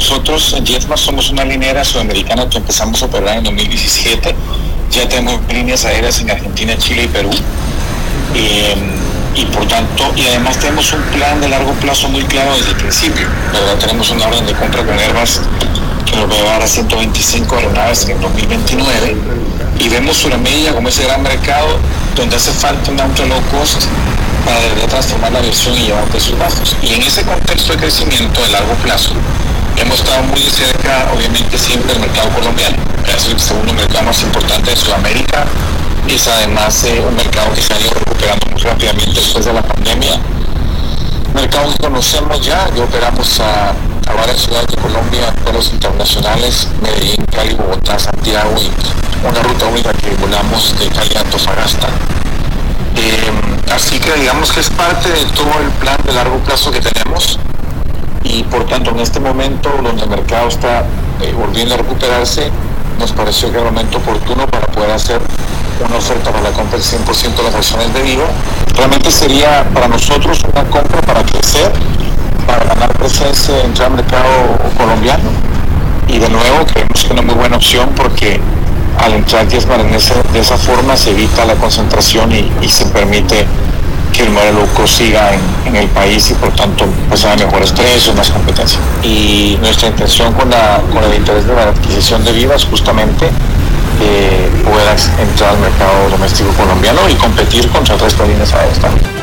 nosotros en Jetma somos una linera sudamericana que empezamos a operar en 2017. Ya tenemos líneas aéreas en Argentina, Chile y Perú. Eh, y por tanto, y además tenemos un plan de largo plazo muy claro desde el principio. ¿verdad? Tenemos una orden de compra con Airbus que nos va a llevar a 125 aeronaves en el 2029 y vemos Sudamérica como ese gran mercado donde hace falta un ultra low cost para transformar la aviación y llevar precios bajos. Y en ese contexto de crecimiento de largo plazo, hemos estado muy cerca, obviamente, siempre del mercado colombiano. Es el segundo mercado más importante de Sudamérica y es además eh, un mercado que se ha ido recuperando muy rápidamente después de la pandemia. Mercados que conocemos ya, ya operamos a, a varias ciudades de Colombia, vuelos internacionales, Medellín, Cali, Bogotá, Santiago y una ruta única que volamos de Cali a Antofagasta. Eh, así que digamos que es parte de todo el plan de largo plazo que tenemos y por tanto en este momento donde el mercado está eh, volviendo a recuperarse, nos pareció que era el momento oportuno para poder hacer una oferta para la compra del 100% de las acciones de Viva. Realmente sería para nosotros una compra para crecer, para ganar presencia en el mercado colombiano y de nuevo creemos que es una muy buena opción porque al entrar 10 de esa forma se evita la concentración y se permite que el modelo loco siga en, el país y por tanto pues haya mejores precios, más competencia. Y nuestra intención con, la, con el interés de la adquisición de Vivas justamente eh, pueda entrar al mercado doméstico colombiano y competir contra de líneas aéreas también.